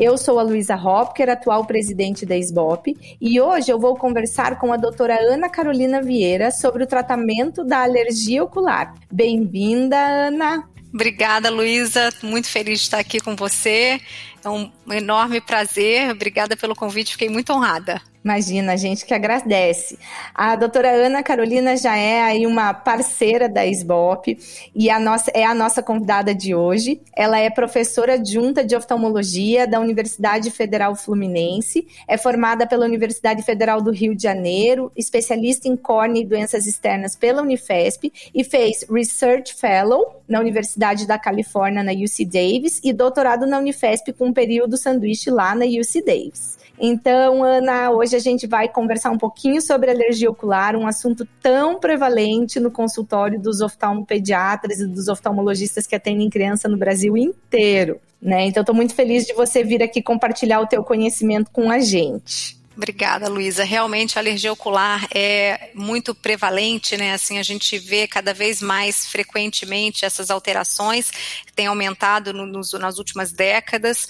Eu sou a Luísa Hopker, atual presidente da SBOP, e hoje eu vou conversar com a doutora Ana Carolina Vieira sobre o tratamento da alergia ocular. Bem-vinda, Ana! Obrigada, Luísa. Muito feliz de estar aqui com você. É um enorme prazer. Obrigada pelo convite, fiquei muito honrada. Imagina, a gente que agradece. A doutora Ana Carolina já é aí uma parceira da SBOP e a nossa, é a nossa convidada de hoje. Ela é professora adjunta de oftalmologia da Universidade Federal Fluminense, é formada pela Universidade Federal do Rio de Janeiro, especialista em córnea e doenças externas pela Unifesp e fez Research Fellow na Universidade da Califórnia, na UC Davis, e doutorado na Unifesp com um período sanduíche lá na UC Davis. Então, Ana, hoje a gente vai conversar um pouquinho sobre alergia ocular, um assunto tão prevalente no consultório dos oftalmopediatras e dos oftalmologistas que atendem criança no Brasil inteiro. Né? Então, estou muito feliz de você vir aqui compartilhar o teu conhecimento com a gente. Obrigada, Luísa. Realmente a alergia ocular é muito prevalente, né? Assim, a gente vê cada vez mais frequentemente essas alterações, tem aumentado no, nos, nas últimas décadas.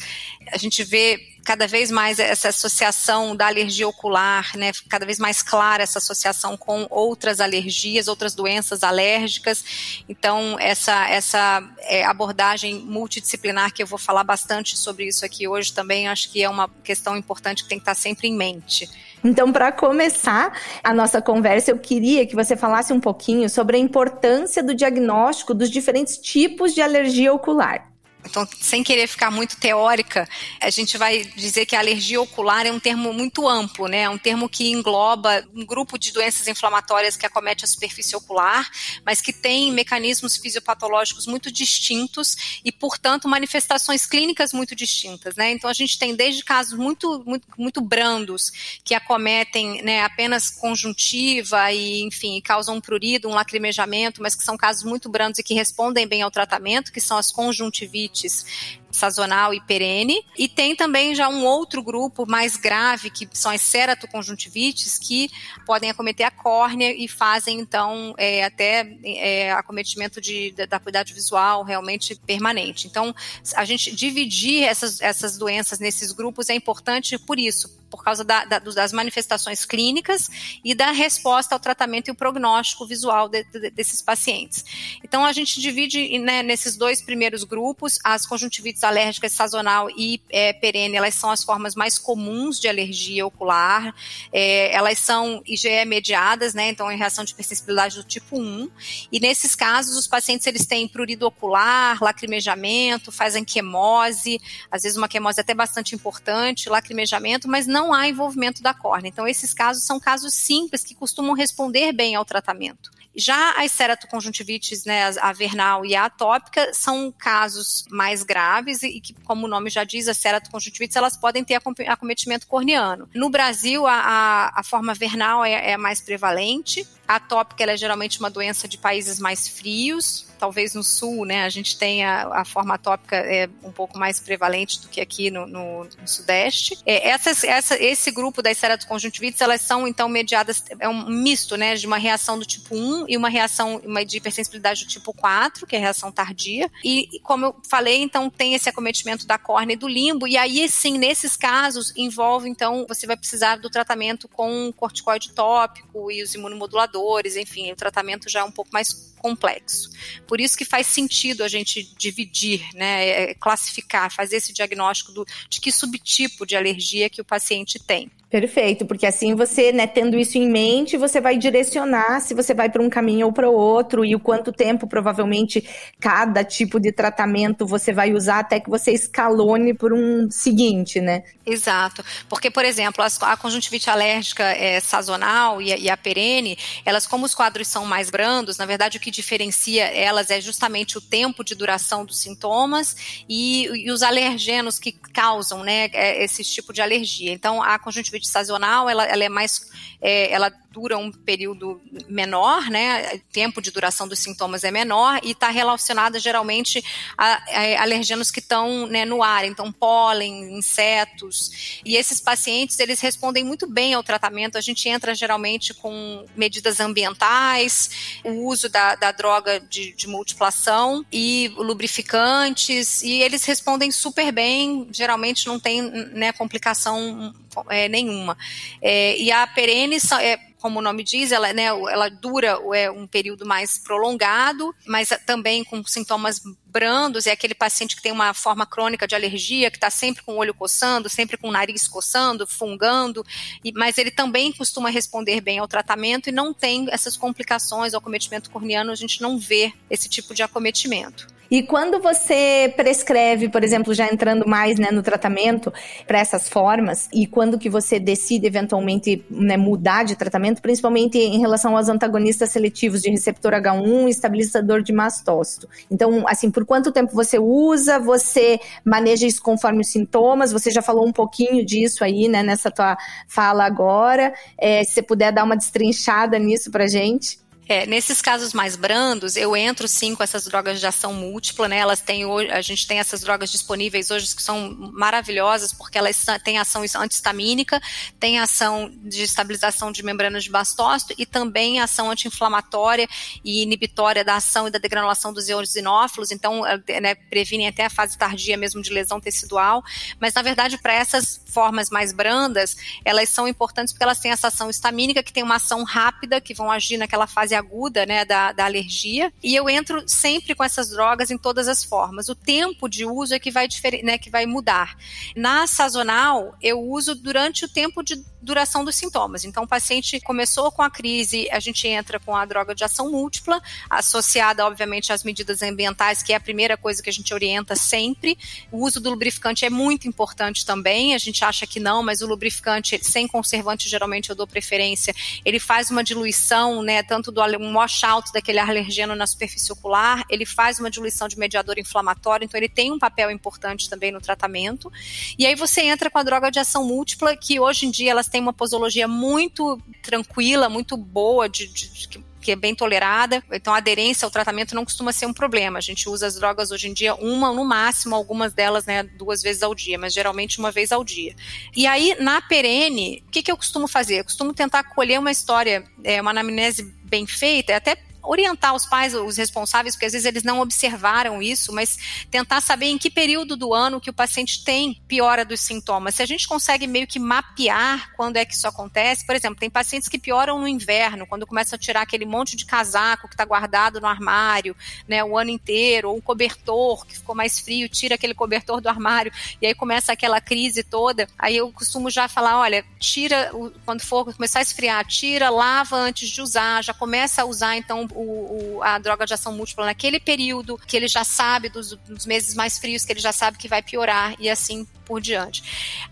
A gente vê cada vez mais essa associação da alergia ocular, né, cada vez mais clara essa associação com outras alergias, outras doenças alérgicas. Então, essa, essa é, abordagem multidisciplinar, que eu vou falar bastante sobre isso aqui hoje também, acho que é uma questão importante que tem que estar sempre em mente. Então, para começar a nossa conversa, eu queria que você falasse um pouquinho sobre a importância do diagnóstico dos diferentes tipos de alergia ocular. Então, sem querer ficar muito teórica, a gente vai dizer que a alergia ocular é um termo muito amplo, né? É um termo que engloba um grupo de doenças inflamatórias que acomete a superfície ocular, mas que tem mecanismos fisiopatológicos muito distintos e, portanto, manifestações clínicas muito distintas, né? Então, a gente tem desde casos muito, muito, muito brandos que acometem né, apenas conjuntiva e, enfim, causam um prurido, um lacrimejamento, mas que são casos muito brandos e que respondem bem ao tratamento, que são as conjuntivites limites sazonal e perene. E tem também já um outro grupo mais grave, que são as ceratoconjuntivites, que podem acometer a córnea e fazem, então, é, até é, acometimento de, da, da cuidado visual realmente permanente. Então, a gente dividir essas, essas doenças nesses grupos é importante por isso, por causa da, da, das manifestações clínicas e da resposta ao tratamento e o prognóstico visual de, de, desses pacientes. Então, a gente divide né, nesses dois primeiros grupos, as conjuntivites alérgicas sazonal e é, perene, elas são as formas mais comuns de alergia ocular, é, elas são IgE mediadas, né, então em reação de hipersensibilidade do tipo 1, e nesses casos os pacientes eles têm prurido ocular, lacrimejamento, fazem quemose, às vezes uma quemose até bastante importante, lacrimejamento, mas não não há envolvimento da córnea. Então, esses casos são casos simples que costumam responder bem ao tratamento. Já as ceratoconjuntivites, né, a vernal e a atópica, são casos mais graves e que, como o nome já diz, as ceratoconjuntivites, elas podem ter acometimento corneano. No Brasil, a, a, a forma vernal é, é mais prevalente, a atópica é geralmente uma doença de países mais frios, talvez no sul, né, a gente tenha a forma atópica é um pouco mais prevalente do que aqui no, no, no sudeste. É, essas, essa, esse grupo das ceratoconjuntivites, elas são então mediadas, é um misto, né, de uma reação do tipo 1 e uma reação uma de hipersensibilidade do tipo 4, que é a reação tardia. E, como eu falei, então tem esse acometimento da córnea e do limbo, e aí sim, nesses casos, envolve então, você vai precisar do tratamento com corticoide tópico e os imunomoduladores enfim, o tratamento já é um pouco mais complexo. Por isso que faz sentido a gente dividir, né, é, classificar, fazer esse diagnóstico do, de que subtipo de alergia que o paciente tem. Perfeito, porque assim você, né, tendo isso em mente, você vai direcionar se você vai para um caminho ou para o outro e o quanto tempo provavelmente cada tipo de tratamento você vai usar até que você escalone por um seguinte, né? Exato, porque por exemplo a conjuntivite alérgica é, sazonal e a, e a perene, elas como os quadros são mais brandos, na verdade o que diferencia elas é justamente o tempo de duração dos sintomas e, e os alergenos que causam, né, é, esse tipo de alergia. Então a conjuntivite sazonal, ela, ela é mais, é, ela dura um período menor, né? O tempo de duração dos sintomas é menor e está relacionada geralmente a, a, alergenos que estão né, no ar, então pólen, insetos. E esses pacientes, eles respondem muito bem ao tratamento. A gente entra geralmente com medidas ambientais, o uso da, da droga de, de multiplação e lubrificantes, e eles respondem super bem, geralmente não tem né, complicação é, nenhuma. É, e a perene é, como o nome diz, ela, né, ela dura é, um período mais prolongado, mas também com sintomas brandos, é aquele paciente que tem uma forma crônica de alergia, que está sempre com o olho coçando, sempre com o nariz coçando, fungando, e, mas ele também costuma responder bem ao tratamento e não tem essas complicações ao acometimento corneano, a gente não vê esse tipo de acometimento. E quando você prescreve, por exemplo, já entrando mais né, no tratamento para essas formas, e quando que você decide eventualmente né, mudar de tratamento, principalmente em relação aos antagonistas seletivos de receptor H1 e estabilizador de mastócito. Então, assim, por quanto tempo você usa, você maneja isso conforme os sintomas, você já falou um pouquinho disso aí, né, nessa tua fala agora. É, se você puder dar uma destrinchada nisso pra gente. É, nesses casos mais brandos, eu entro sim com essas drogas de ação múltipla, né? Elas têm a gente tem essas drogas disponíveis hoje que são maravilhosas porque elas têm ação antihistamínica, têm ação de estabilização de membranas de bastócito e também ação anti-inflamatória e inibitória da ação e da degranulação dos eosinófilos, então né, previnem até a fase tardia mesmo de lesão tecidual, mas na verdade para essas formas mais brandas, elas são importantes porque elas têm essa ação histamínica que tem uma ação rápida que vão agir naquela fase aguda né, da, da alergia, e eu entro sempre com essas drogas em todas as formas. O tempo de uso é que vai, né, que vai mudar. Na sazonal, eu uso durante o tempo de duração dos sintomas. Então, o paciente começou com a crise, a gente entra com a droga de ação múltipla, associada, obviamente, às medidas ambientais, que é a primeira coisa que a gente orienta sempre. O uso do lubrificante é muito importante também. A gente acha que não, mas o lubrificante sem conservante, geralmente eu dou preferência, ele faz uma diluição, né, tanto do um washout daquele alergeno na superfície ocular, ele faz uma diluição de mediador inflamatório, então ele tem um papel importante também no tratamento. E aí você entra com a droga de ação múltipla, que hoje em dia elas têm uma posologia muito tranquila, muito boa, de, de, de que é bem tolerada, então a aderência ao tratamento não costuma ser um problema. A gente usa as drogas hoje em dia uma, no máximo, algumas delas, né, duas vezes ao dia, mas geralmente uma vez ao dia. E aí, na perene, o que, que eu costumo fazer? Eu costumo tentar colher uma história, é, uma anamnese bem feita, até orientar os pais, os responsáveis, porque às vezes eles não observaram isso, mas tentar saber em que período do ano que o paciente tem piora dos sintomas. Se a gente consegue meio que mapear quando é que isso acontece, por exemplo, tem pacientes que pioram no inverno, quando começam a tirar aquele monte de casaco que está guardado no armário, né, o ano inteiro, ou um cobertor que ficou mais frio, tira aquele cobertor do armário e aí começa aquela crise toda. Aí eu costumo já falar, olha, tira quando for começar a esfriar, tira, lava antes de usar, já começa a usar então o, o, a droga de ação múltipla naquele período que ele já sabe dos, dos meses mais frios, que ele já sabe que vai piorar e assim por diante.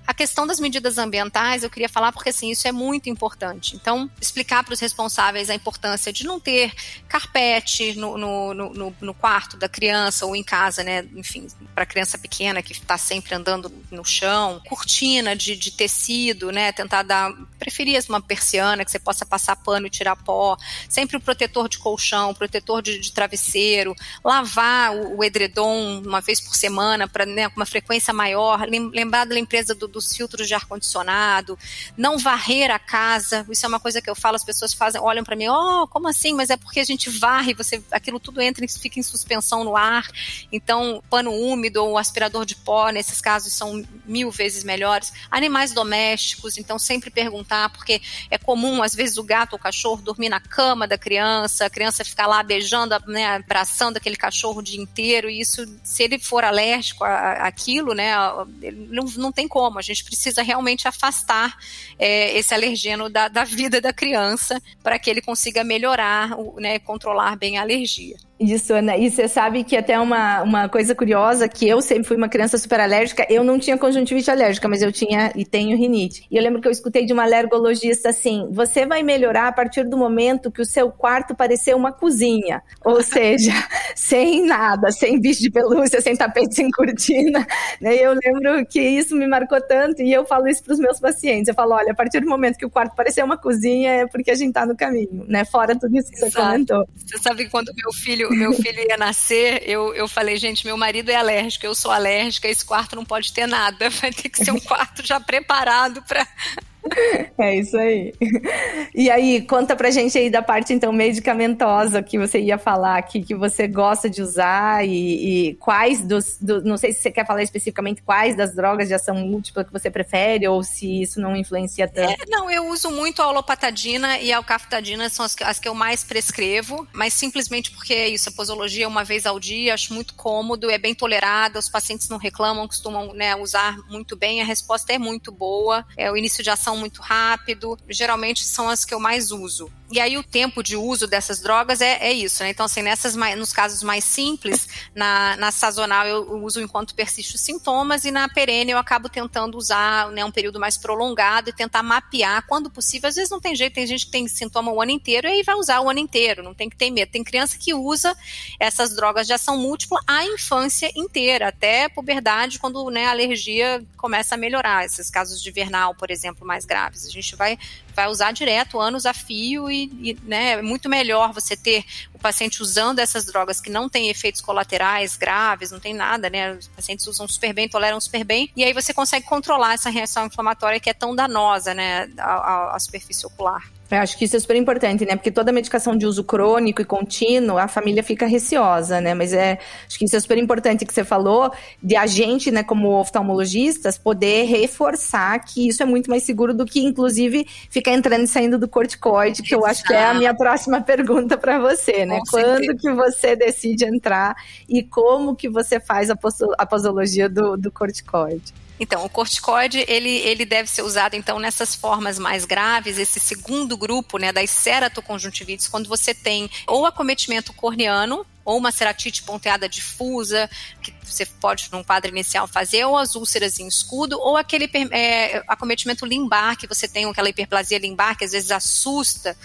A questão das medidas ambientais, eu queria falar porque assim, isso é muito importante. Então, explicar para os responsáveis a importância de não ter carpete no, no, no, no quarto da criança ou em casa, né? Enfim, para criança pequena que está sempre andando no chão, cortina de, de tecido, né? Tentar dar, preferia uma persiana que você possa passar pano e tirar pó, sempre o protetor de colchão, protetor de, de travesseiro, lavar o, o edredom uma vez por semana para né, uma frequência maior, lembrar da limpeza do, dos filtros de ar-condicionado, não varrer a casa. Isso é uma coisa que eu falo, as pessoas fazem, olham para mim, oh, como assim? Mas é porque a gente varre, você, aquilo tudo entra e fica em suspensão no ar. Então, pano úmido ou aspirador de pó, nesses casos, são mil vezes melhores. Animais domésticos, então sempre perguntar, porque é comum, às vezes, o gato ou o cachorro dormir na cama da criança, a criança ficar lá beijando, né, abraçando aquele cachorro o dia inteiro, e isso, se ele for alérgico àquilo, né, não, não tem como, a gente precisa realmente afastar é, esse alergeno da, da vida da criança para que ele consiga melhorar, né, controlar bem a alergia. Isso, Ana. E você sabe que até uma, uma coisa curiosa, que eu sempre fui uma criança super alérgica, eu não tinha conjuntivite alérgica, mas eu tinha e tenho rinite. E eu lembro que eu escutei de uma alergologista assim, você vai melhorar a partir do momento que o seu quarto parecer uma cozinha. Ou seja, sem nada, sem bicho de pelúcia, sem tapete, sem cortina. Né? Eu lembro que isso me marcou tanto e eu falo isso para os meus pacientes. Eu falo, olha, a partir do momento que o quarto parecer uma cozinha é porque a gente está no caminho, né? Fora tudo isso que você comentou. Você sabe que quando meu filho filho, meu filho ia nascer, eu, eu falei, gente, meu marido é alérgico, eu sou alérgica, esse quarto não pode ter nada, vai ter que ser um quarto já preparado para É isso aí. E aí, conta pra gente aí da parte, então, medicamentosa que você ia falar aqui, que você gosta de usar e, e quais dos, do, não sei se você quer falar especificamente quais das drogas de ação múltipla que você prefere ou se isso não influencia tanto. É, não, eu uso muito a holopatadina e a alcafetadina, são as, as que eu mais prescrevo, mas simplesmente porque é isso, a posologia uma vez ao dia, acho muito cômodo, é bem tolerada, os pacientes não reclamam, costumam né, usar muito bem, a resposta é muito boa, é o início de ação muito rápido, geralmente são as que eu mais uso. E aí o tempo de uso dessas drogas é, é isso, né? Então, assim, nessas, nos casos mais simples, na, na sazonal eu uso enquanto persiste os sintomas e na perene eu acabo tentando usar né, um período mais prolongado e tentar mapear quando possível. Às vezes não tem jeito, tem gente que tem sintoma o ano inteiro e aí vai usar o ano inteiro, não tem que ter medo. Tem criança que usa essas drogas de ação múltipla a infância inteira, até puberdade, quando né, a alergia começa a melhorar. Esses casos de vernal, por exemplo, mais graves. A gente vai vai usar direto, anos a fio, e, e né, é muito melhor você ter o paciente usando essas drogas que não têm efeitos colaterais graves, não tem nada, né? Os pacientes usam super bem, toleram super bem, e aí você consegue controlar essa reação inflamatória que é tão danosa, né, à, à superfície ocular. Eu acho que isso é super importante, né? Porque toda medicação de uso crônico e contínuo, a família fica receosa, né? Mas é, acho que isso é super importante que você falou, de a gente, né, como oftalmologistas, poder reforçar que isso é muito mais seguro do que, inclusive, ficar entrando e saindo do corticoide, que eu acho que é a minha próxima pergunta para você, né? Com Quando certeza. que você decide entrar e como que você faz a, a posologia do, do corticoide? Então, o corticoide, ele, ele deve ser usado, então, nessas formas mais graves, esse segundo grupo, né, das ceratoconjuntivites, quando você tem ou acometimento corneano, ou uma ceratite ponteada difusa, que você pode, num quadro inicial, fazer, ou as úlceras em escudo, ou aquele é, acometimento limbar, que você tem aquela hiperplasia limbar, que às vezes assusta,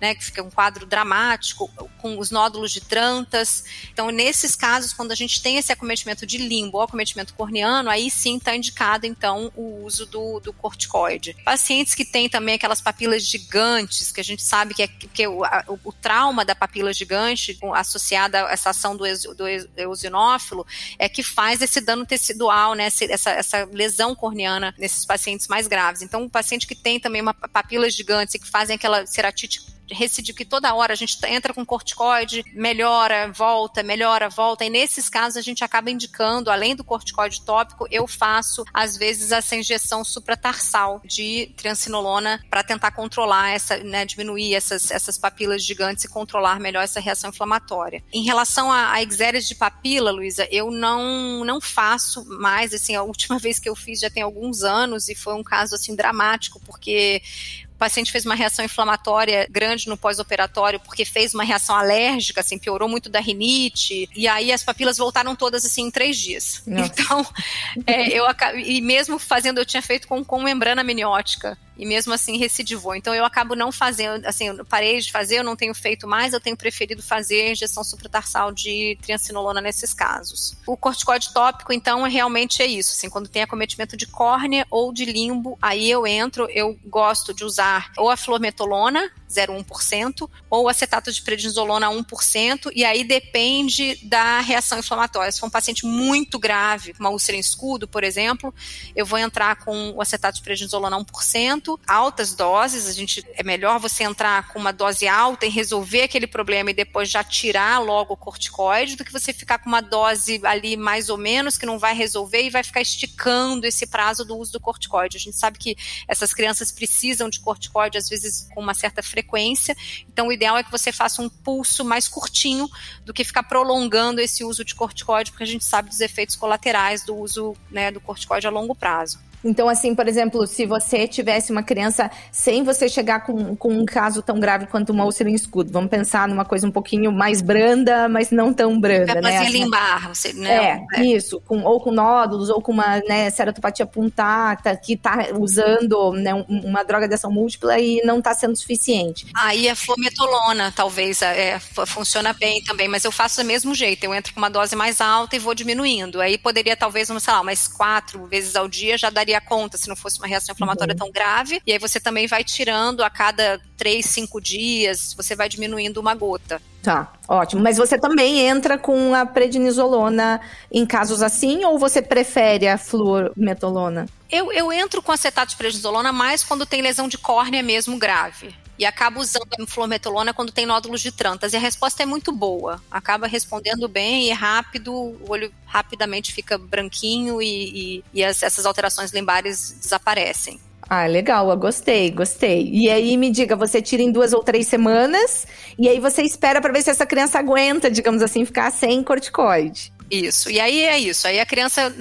né, que fica um quadro dramático, com os nódulos de trantas. Então, nesses casos, quando a gente tem esse acometimento de limbo ou acometimento corneano, aí sim está indicado, então, o uso do, do corticoide. Pacientes que têm também aquelas papilas gigantes, que a gente sabe que, é, que o, a, o, trauma da papila gigante associada essa ação do, do eosinófilo é que faz esse dano tecidual, né, essa, essa lesão corneana nesses pacientes mais graves. Então, o paciente que tem também uma papila gigante e que fazem aquela ceratite recidivo que toda hora a gente entra com corticoide, melhora, volta, melhora, volta. E nesses casos a gente acaba indicando, além do corticoide tópico, eu faço às vezes essa injeção supratarsal de triancinolona para tentar controlar essa, né, diminuir essas, essas papilas gigantes e controlar melhor essa reação inflamatória. Em relação a, a de papila, Luísa, eu não não faço mais, assim, a última vez que eu fiz já tem alguns anos e foi um caso assim dramático, porque o paciente fez uma reação inflamatória grande no pós-operatório porque fez uma reação alérgica, assim, piorou muito da rinite, e aí as papilas voltaram todas assim em três dias. Nossa. Então, é, eu e mesmo fazendo, eu tinha feito com, com membrana amniótica e mesmo assim recidivou. Então eu acabo não fazendo, assim, eu parei de fazer, eu não tenho feito mais, eu tenho preferido fazer injeção supratarsal de triancinolona nesses casos. O corticoide tópico, então, realmente é isso, assim, quando tem acometimento de córnea ou de limbo, aí eu entro, eu gosto de usar ou a flormetolona, 0,1%, ou acetato de prednisolona 1%, e aí depende da reação inflamatória. Se for um paciente muito grave, uma úlcera em escudo, por exemplo, eu vou entrar com o acetato de prednisolona 1%, altas doses, a gente é melhor você entrar com uma dose alta e resolver aquele problema e depois já tirar logo o corticoide do que você ficar com uma dose ali mais ou menos que não vai resolver e vai ficar esticando esse prazo do uso do corticoide. A gente sabe que essas crianças precisam de corticoide às vezes com uma certa frequência frequência. Então, o ideal é que você faça um pulso mais curtinho do que ficar prolongando esse uso de corticoide, porque a gente sabe dos efeitos colaterais do uso né, do corticoide a longo prazo. Então, assim, por exemplo, se você tivesse uma criança sem você chegar com, com um caso tão grave quanto uma úlcera em escudo, vamos pensar numa coisa um pouquinho mais branda, mas não tão branda, é né? Assim, limbar, você, né? É, é, isso, com, ou com nódulos, ou com uma né, ceratopatia puntata, que está usando né, uma droga de ação múltipla e não está sendo suficiente. Aí a flometolona, talvez, é, funciona bem também, mas eu faço do mesmo jeito, eu entro com uma dose mais alta e vou diminuindo. Aí poderia, talvez, sei lá, mais quatro vezes ao dia já daria conta, se não fosse uma reação inflamatória uhum. tão grave. E aí você também vai tirando a cada três, cinco dias, você vai diminuindo uma gota. Tá, ótimo. Mas você também entra com a prednisolona em casos assim, ou você prefere a fluormetolona? Eu, eu entro com acetato de prednisolona mais quando tem lesão de córnea mesmo grave e acaba usando a fluometolona quando tem nódulos de trantas. E a resposta é muito boa. Acaba respondendo bem e rápido, o olho rapidamente fica branquinho e, e, e as, essas alterações limbares desaparecem. Ah, legal, eu gostei, gostei. E aí me diga, você tira em duas ou três semanas e aí você espera para ver se essa criança aguenta, digamos assim, ficar sem corticoide. Isso. E aí é isso. Aí a criança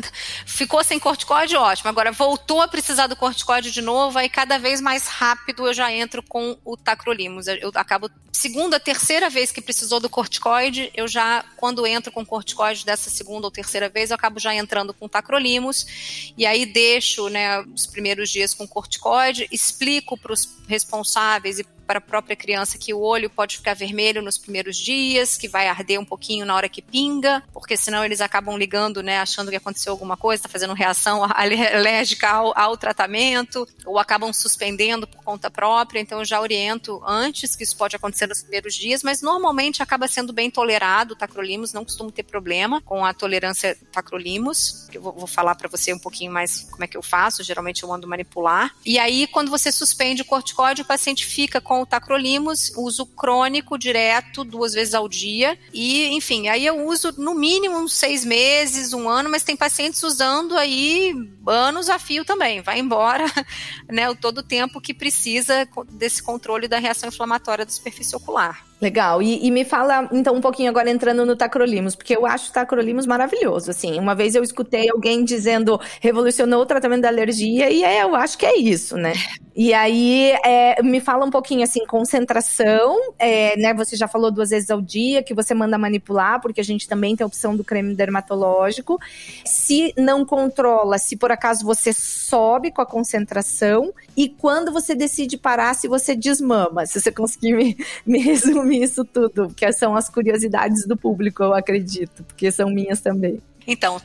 ficou sem corticóide, ótimo. Agora voltou a precisar do corticóide de novo, aí cada vez mais rápido eu já entro com o tacrolimus. Eu acabo segunda, terceira vez que precisou do corticoide, eu já quando entro com corticoide dessa segunda ou terceira vez, eu acabo já entrando com tacrolimus. E aí deixo, né, os primeiros dias com corticoide, explico para os responsáveis e para a própria criança que o olho pode ficar vermelho nos primeiros dias, que vai arder um pouquinho na hora que pinga, porque senão eles acabam ligando, né, achando que aconteceu alguma coisa, está fazendo reação alérgica ao, ao, tratamento, ou acabam suspendendo por conta própria. Então eu já oriento antes que isso pode acontecer nos primeiros dias, mas normalmente acaba sendo bem tolerado o tacrolimus, não costumo ter problema com a tolerância tacrolimus. Eu vou, vou falar para você um pouquinho mais como é que eu faço, geralmente eu ando manipular. E aí quando você suspende o corticóide, o paciente fica com com o tacrolimus, uso crônico direto, duas vezes ao dia. E, enfim, aí eu uso no mínimo uns seis meses, um ano, mas tem pacientes usando aí anos a fio também. Vai embora, né, todo o tempo que precisa desse controle da reação inflamatória da superfície ocular. Legal. E, e, me fala, então, um pouquinho agora entrando no tacrolimus, porque eu acho o tacrolimus maravilhoso, assim. Uma vez eu escutei alguém dizendo revolucionou o tratamento da alergia e é, eu acho que é isso, né? E aí, é, me fala um pouquinho, assim, concentração, é, né? Você já falou duas vezes ao dia que você manda manipular, porque a gente também tem a opção do creme dermatológico. Se não controla, se por acaso você sobe com a concentração e quando você decide parar, se você desmama, se você conseguir me, me resumir isso tudo, que são as curiosidades do público, eu acredito, porque são minhas também. Então, o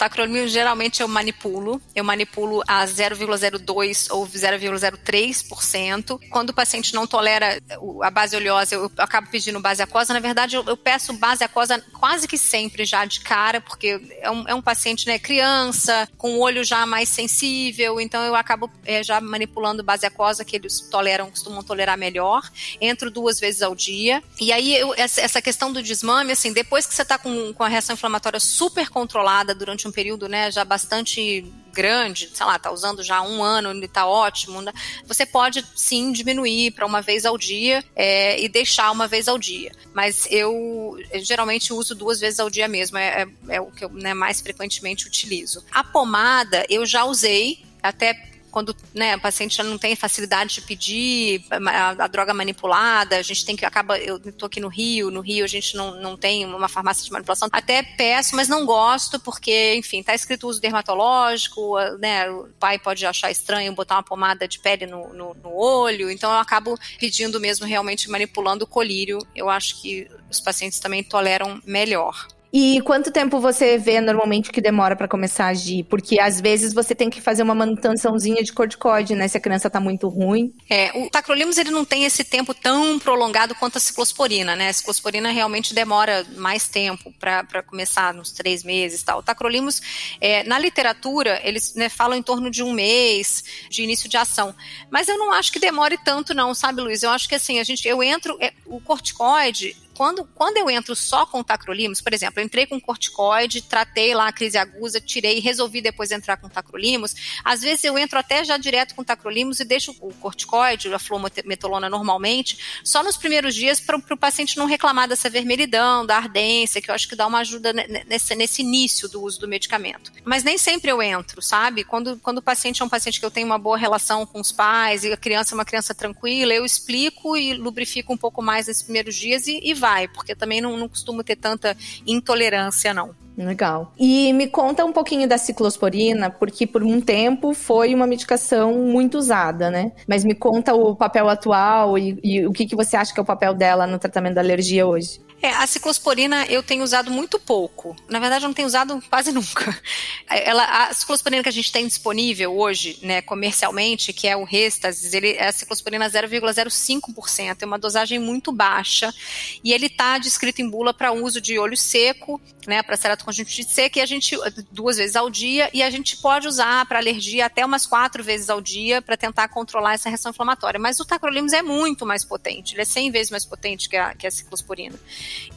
geralmente eu manipulo. Eu manipulo a 0,02 ou 0,03%. Quando o paciente não tolera a base oleosa, eu acabo pedindo base aquosa. Na verdade, eu, eu peço base aquosa quase que sempre já de cara, porque é um, é um paciente, né, criança, com o olho já mais sensível, então eu acabo é, já manipulando base aquosa que eles toleram, costumam tolerar melhor. Entro duas vezes ao dia. E aí, eu, essa, essa questão do desmame, assim, depois que você está com, com a reação inflamatória super controlada, durante um período né, já bastante grande, sei lá, tá usando já um ano, ele tá ótimo, né? você pode sim diminuir para uma vez ao dia é, e deixar uma vez ao dia. Mas eu, eu geralmente uso duas vezes ao dia mesmo, é, é, é o que eu né, mais frequentemente utilizo. A pomada eu já usei, até quando né, o paciente já não tem facilidade de pedir a, a, droga manipulada, a gente tem que acaba, eu estou aqui no Rio, no Rio a gente não, não tem uma farmácia de manipulação, até peço, mas não gosto porque, enfim, está escrito uso dermatológico, né, o pai pode achar estranho botar uma pomada de pele no, no, no olho, então eu acabo pedindo mesmo realmente manipulando o colírio, eu acho que os pacientes também toleram melhor. E quanto tempo você vê normalmente que demora para começar a agir? Porque às vezes você tem que fazer uma manutençãozinha de corticoide, né? Se a criança tá muito ruim. É, o tacrolimus ele não tem esse tempo tão prolongado quanto a ciclosporina, né? A ciclosporina realmente demora mais tempo para começar, nos três meses tal. O tacrolimus, é, na literatura, eles né, falam em torno de um mês de início de ação. Mas eu não acho que demore tanto não, sabe, Luiz? Eu acho que assim, a gente, eu entro, é, o corticoide quando, quando eu entro só com tacrolimus, por exemplo, eu entrei com corticoide, tratei lá a crise aguda, tirei e resolvi depois entrar com tacrolimus, às vezes eu entro até já direto com tacrolimus e deixo o corticoide, a fluometolona normalmente, só nos primeiros dias para o paciente não reclamar dessa vermelhidão, da ardência, que eu acho que dá uma ajuda nesse, nesse início do uso do medicamento. Mas nem sempre eu entro, sabe? Quando, quando o paciente é um paciente que eu tenho uma boa relação com os pais e a criança é uma criança tranquila, eu explico e lubrifico um pouco mais nesses primeiros dias e, e vai, porque também não, não costumo ter tanta intolerância, não. Legal. E me conta um pouquinho da ciclosporina, porque por um tempo foi uma medicação muito usada, né? Mas me conta o papel atual e, e o que, que você acha que é o papel dela no tratamento da alergia hoje. É, a ciclosporina eu tenho usado muito pouco. Na verdade, eu não tenho usado quase nunca. Ela, a ciclosporina que a gente tem disponível hoje, né, comercialmente, que é o Restasis, ele é a ciclosporina 0,05%, é uma dosagem muito baixa, e ele está descrito em bula para uso de olho seco, né, para ceratoconjuntivite seca, e a gente duas vezes ao dia, e a gente pode usar para alergia até umas quatro vezes ao dia para tentar controlar essa reação inflamatória. Mas o tacrolimus é muito mais potente, ele é 100 vezes mais potente que a, que a ciclosporina.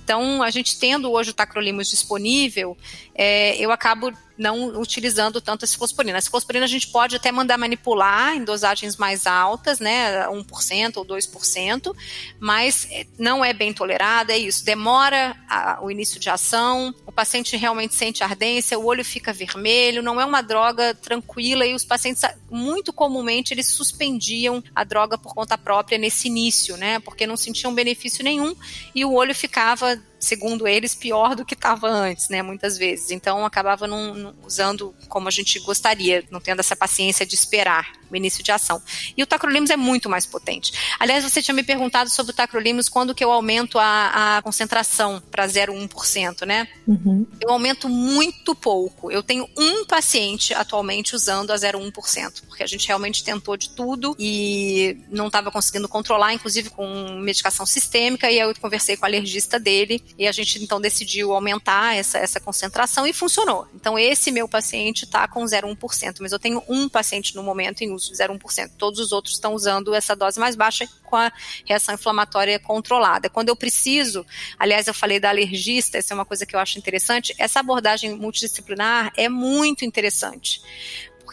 Então, a gente tendo hoje o tacrolimus disponível, é, eu acabo não utilizando tanto a ciclosporina. A ciclosporina a gente pode até mandar manipular em dosagens mais altas, né, 1% ou 2%, mas não é bem tolerada, é isso. Demora a, o início de ação, o paciente realmente sente ardência, o olho fica vermelho, não é uma droga tranquila e os pacientes, muito comumente, eles suspendiam a droga por conta própria nesse início, né, porque não sentiam benefício nenhum e o olho ficava segundo eles, pior do que estava antes, né, muitas vezes. Então, acabava não, não, usando como a gente gostaria, não tendo essa paciência de esperar o início de ação. E o tacrolimus é muito mais potente. Aliás, você tinha me perguntado sobre o tacrolimus quando que eu aumento a, a concentração para 0,1%, né? Uhum. Eu aumento muito pouco. Eu tenho um paciente atualmente usando a 0,1%, porque a gente realmente tentou de tudo e não estava conseguindo controlar, inclusive com medicação sistêmica, e aí eu conversei com o alergista dele e a gente então decidiu aumentar essa, essa concentração e funcionou. Então, esse meu paciente está com 0,1%, mas eu tenho um paciente no momento em uso de 0,1%. Todos os outros estão usando essa dose mais baixa com a reação inflamatória controlada. Quando eu preciso, aliás, eu falei da alergista, essa é uma coisa que eu acho interessante, essa abordagem multidisciplinar é muito interessante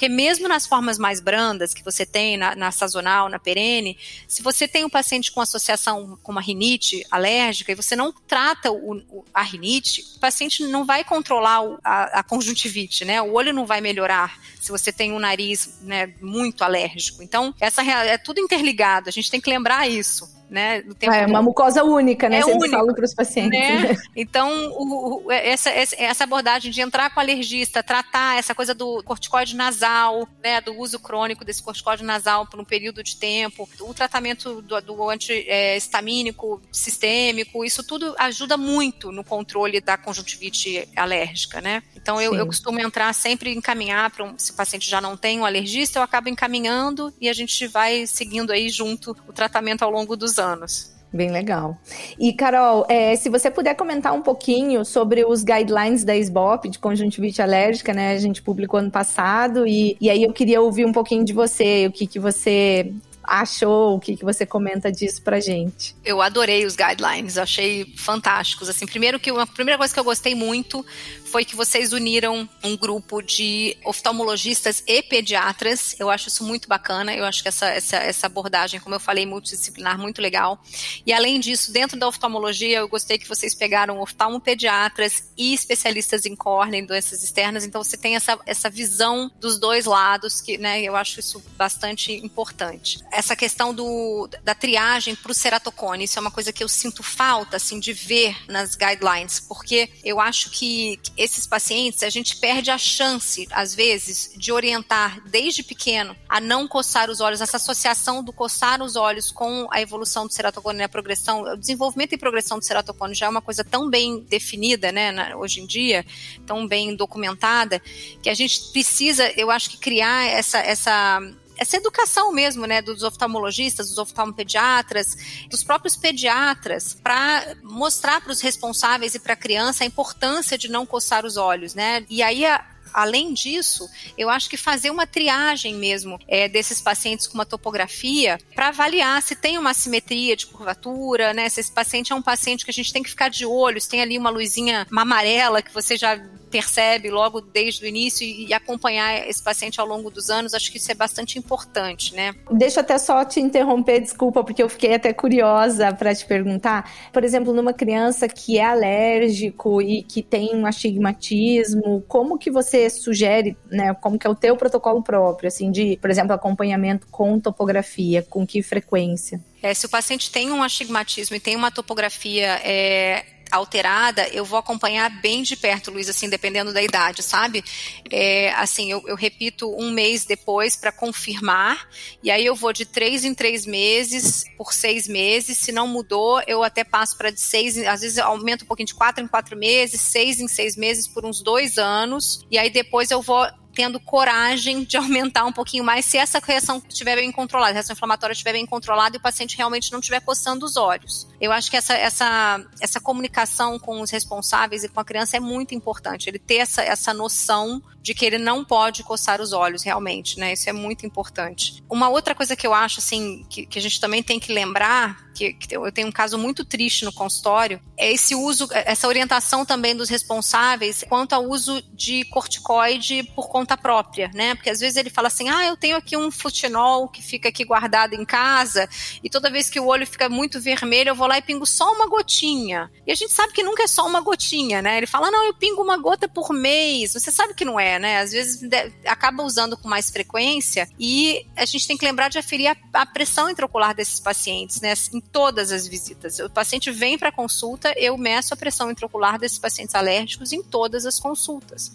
porque mesmo nas formas mais brandas que você tem na, na sazonal, na perene, se você tem um paciente com associação com uma rinite alérgica e você não trata o, o, a rinite, o paciente não vai controlar o, a, a, conjuntivite, né? O olho não vai melhorar se você tem um nariz né, muito alérgico. Então, essa é tudo interligado, a gente tem que lembrar isso né? é uma mucosa única, né? É Sempre único, para os pacientes. Né? Então, o, o, essa, essa abordagem de entrar com alergista, tratar essa coisa do corticoide nasal, né? Do uso crônico desse corticoide nasal por um período de tempo, o tratamento do, do antihistamínico é, sistêmico, isso tudo ajuda muito no controle da conjuntivite alérgica, né? Então, eu, eu costumo entrar sempre encaminhar para um, se o paciente já não tem um alergista, eu acabo encaminhando e a gente vai seguindo aí junto o tratamento ao longo dos anos. Bem legal. E, Carol, é, se você puder comentar um pouquinho sobre os guidelines da SBOP de conjuntivite alérgica, né? A gente publicou ano passado e, e aí eu queria ouvir um pouquinho de você, o que, que você achou, o que, que você comenta disso pra gente. Eu adorei os guidelines, achei fantásticos. Assim, primeiro que a primeira coisa que eu gostei muito foi que vocês uniram um grupo de oftalmologistas e pediatras. Eu acho isso muito bacana. Eu acho que essa, essa, essa abordagem, como eu falei, multidisciplinar, muito legal. E além disso, dentro da oftalmologia, eu gostei que vocês pegaram oftalmopediatras e especialistas em córnea, em doenças externas. Então você tem essa, essa visão dos dois lados, que né, eu acho isso bastante importante. Essa questão do, da triagem para o ceratocone, isso é uma coisa que eu sinto falta assim, de ver nas guidelines, porque eu acho que esses pacientes, a gente perde a chance, às vezes, de orientar desde pequeno a não coçar os olhos, essa associação do coçar os olhos com a evolução do ceratocone, a progressão, o desenvolvimento e progressão do ceratocone já é uma coisa tão bem definida, né, hoje em dia, tão bem documentada, que a gente precisa, eu acho que criar essa, essa essa educação mesmo, né, dos oftalmologistas, dos oftalmopediatras, dos próprios pediatras, para mostrar para os responsáveis e para a criança a importância de não coçar os olhos, né? E aí a, Além disso, eu acho que fazer uma triagem mesmo é, desses pacientes com uma topografia para avaliar se tem uma assimetria de curvatura, né? Se esse paciente é um paciente que a gente tem que ficar de olho, se tem ali uma luzinha amarela que você já percebe logo desde o início e, acompanhar esse paciente ao longo dos anos, acho que isso é bastante importante, né? Deixa até só te interromper, desculpa, porque eu fiquei até curiosa para te perguntar. Por exemplo, numa criança que é alérgico e que tem um astigmatismo, como que você sugere, né? Como que é o teu protocolo próprio, assim, de, por exemplo, acompanhamento com topografia, com que frequência? É, se o paciente tem um astigmatismo e tem uma topografia é, alterada, eu vou acompanhar bem de perto, Luiz, assim, dependendo da idade, sabe? É, assim, eu, eu, repito um mês depois para confirmar, e aí eu vou de três em três meses por seis meses. Se não mudou, eu até passo para de seis, às vezes aumento um pouquinho de quatro em quatro meses, seis em seis meses por uns dois anos, e aí depois eu vou tendo coragem de aumentar um pouquinho mais se essa reação estiver bem controlada, a reação inflamatória estiver bem controlada e o paciente realmente não estiver coçando os olhos. Eu acho que essa, essa, essa comunicação com os responsáveis e com a criança é muito importante. Ele ter essa, essa noção de que ele não pode coçar os olhos, realmente, né? Isso é muito importante. Uma outra coisa que eu acho, assim, que, que a gente também tem que lembrar, que, que, eu tenho um caso muito triste no consultório, é esse uso, essa orientação também dos responsáveis quanto ao uso de corticoide por conta própria, né? Porque às vezes ele fala assim, ah, eu tenho aqui um futinol que fica aqui guardado em casa e toda vez que o olho fica muito vermelho, eu vou lá e pingo só uma gotinha. E a gente sabe que nunca é só uma gotinha, né? Ele fala, não, eu pingo uma gota por mês. Você sabe que não é, né? Às vezes acaba usando com mais frequência e a gente tem que lembrar de aferir a, a pressão intraocular desses pacientes, né? Em todas as visitas. O paciente vem para consulta, eu meço a pressão intraocular desses pacientes alérgicos em todas as consultas.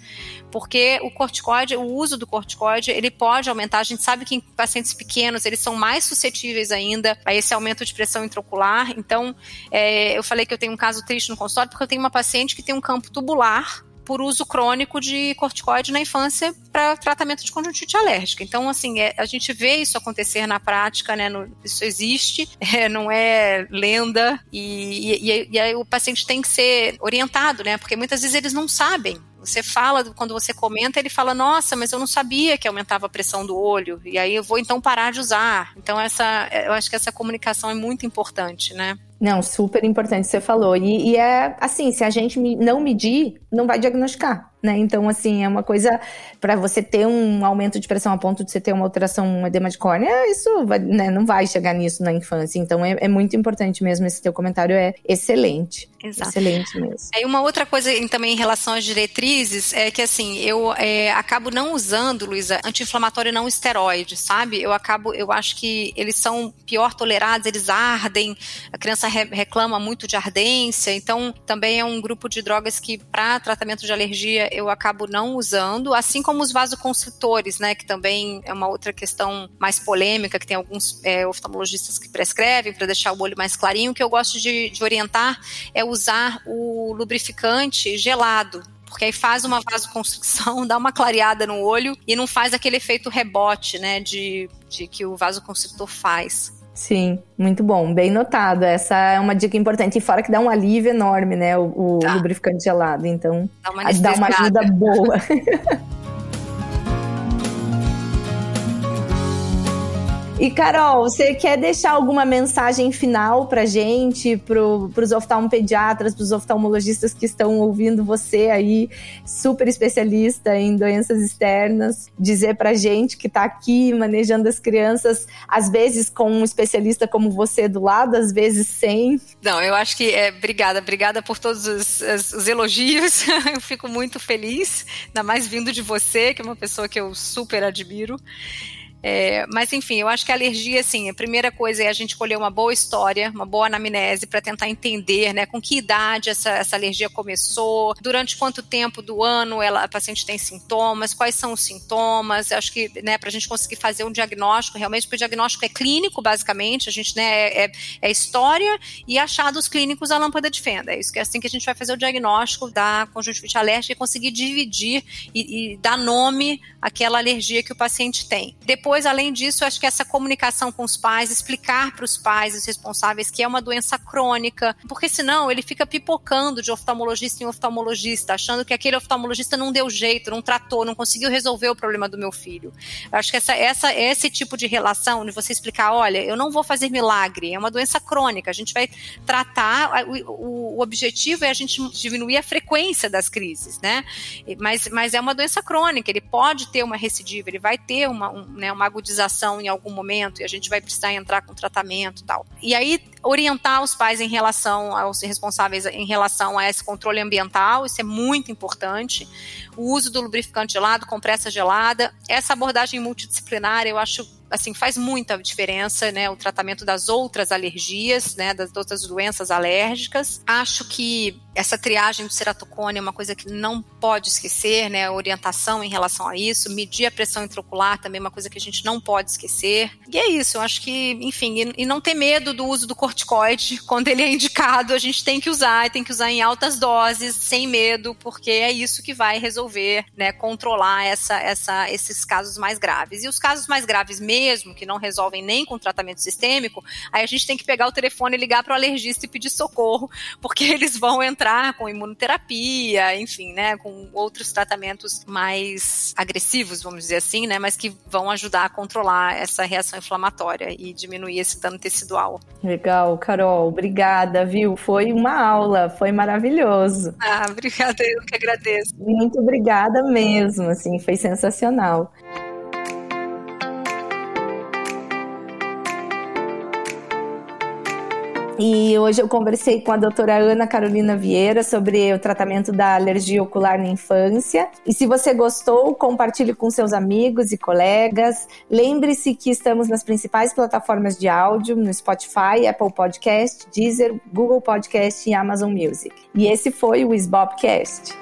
Porque o corticoide, o uso do corticoide, ele pode aumentar. A gente sabe que em pacientes pequenos eles são mais suscetíveis ainda a esse aumento de pressão intraocular. Então, é, eu falei que eu tenho um caso triste no consultório porque eu tenho uma paciente que tem um campo tubular por uso crônico de corticoide na infância para tratamento de conjuntivite alérgica. Então, assim, é, a gente vê isso acontecer na prática, né? No, isso existe, é, não é lenda, e, e, e aí o paciente tem que ser orientado, né? Porque muitas vezes eles não sabem você fala, quando você comenta, ele fala: Nossa, mas eu não sabia que aumentava a pressão do olho, e aí eu vou então parar de usar. Então, essa, eu acho que essa comunicação é muito importante, né? Não, super importante, você falou. E, e, é assim, se a gente não medir, não vai diagnosticar, né? Então, assim, é uma coisa para você ter um aumento de pressão a ponto de você ter uma alteração, um edema de córnea, isso vai, né, não vai chegar nisso na infância. Então, é, é, muito importante mesmo. Esse teu comentário é excelente. Exato. Excelente mesmo. É uma outra coisa também em relação às diretrizes é que, assim, eu é, acabo não usando, Luísa, anti-inflamatório não esteroide, sabe? Eu acabo, eu acho que eles são pior tolerados, eles ardem, a criança criança re reclama muito de ardência, então também é um grupo de drogas que para tratamento de alergia eu acabo não usando, assim como os vasoconstritores, né, que também é uma outra questão mais polêmica, que tem alguns é, oftalmologistas que prescrevem para deixar o olho mais clarinho, o que eu gosto de, de orientar é usar o lubrificante gelado, porque aí faz uma vasoconstricção, dá uma clareada no olho e não faz aquele efeito rebote, né, de, de que o vasoconstritor faz. Sim, muito bom, bem notado. Essa é uma dica importante. E fora que dá um alívio enorme, né? O, o tá. lubrificante gelado. Então, dá uma, dá uma ajuda boa. E Carol, você quer deixar alguma mensagem final pra gente, pro, pros oftalmopediatras, pros oftalmologistas que estão ouvindo você aí, super especialista em doenças externas, dizer pra gente que tá aqui manejando as crianças, às vezes com um especialista como você do lado, às vezes sem? Não, eu acho que é, obrigada, obrigada por todos os, os, os elogios, eu fico muito feliz, ainda mais vindo de você, que é uma pessoa que eu super admiro. É, mas enfim, eu acho que a alergia, assim, a primeira coisa é a gente colher uma boa história, uma boa anamnese para tentar entender, né, com que idade essa, essa alergia começou, durante quanto tempo do ano ela, a paciente tem sintomas, quais são os sintomas. Eu acho que, né, para a gente conseguir fazer um diagnóstico, realmente, porque o diagnóstico é clínico, basicamente, a gente, né, é, é história e achados clínicos a lâmpada de fenda. É isso que é assim que a gente vai fazer o diagnóstico da conjuntivite alérgica e conseguir dividir e, e dar nome àquela alergia que o paciente tem. Depois depois, além disso, acho que essa comunicação com os pais, explicar para os pais, os responsáveis, que é uma doença crônica, porque senão ele fica pipocando de oftalmologista em oftalmologista, achando que aquele oftalmologista não deu jeito, não tratou, não conseguiu resolver o problema do meu filho. Eu acho que essa, essa, esse tipo de relação, de você explicar, olha, eu não vou fazer milagre, é uma doença crônica, a gente vai tratar, o, o, objetivo é a gente diminuir a frequência das crises, né? Mas, mas é uma doença crônica, ele pode ter uma recidiva, ele vai ter uma, um, né, uma agudização em algum momento e a gente vai precisar entrar com tratamento e tal. E aí, orientar os pais em relação aos responsáveis em relação a esse controle ambiental, isso é muito importante. O uso do lubrificante gelado, compressa gelada, essa abordagem multidisciplinar eu acho assim, faz muita diferença, né, o tratamento das outras alergias, né, das outras doenças alérgicas. Acho que essa triagem do ceratocone é uma coisa que não pode esquecer, né, orientação em relação a isso, medir a pressão intraocular também é uma coisa que a gente não pode esquecer. E é isso, eu acho que, enfim, e, não ter medo do uso do corticoide, quando ele é indicado, a gente tem que usar, tem que usar em altas doses, sem medo, porque é isso que vai resolver, né, controlar essa, essa, esses casos mais graves. E os casos mais graves mesmo que não resolvem nem com tratamento sistêmico, aí a gente tem que pegar o telefone e ligar para o alergista e pedir socorro, porque eles vão entrar com imunoterapia, enfim, né, com outros tratamentos mais agressivos, vamos dizer assim, né, mas que vão ajudar a controlar essa reação inflamatória e diminuir esse dano tecidual. Legal, Carol, obrigada, viu? Foi uma aula, foi maravilhoso. Ah, obrigada, eu que agradeço. Muito obrigada mesmo, assim, foi sensacional. E hoje eu conversei com a doutora Ana Carolina Vieira sobre o tratamento da alergia ocular na infância. E se você gostou, compartilhe com seus amigos e colegas. Lembre-se que estamos nas principais plataformas de áudio, no Spotify, Apple Podcast, Deezer, Google Podcast e Amazon Music. E esse foi o SBOPcast.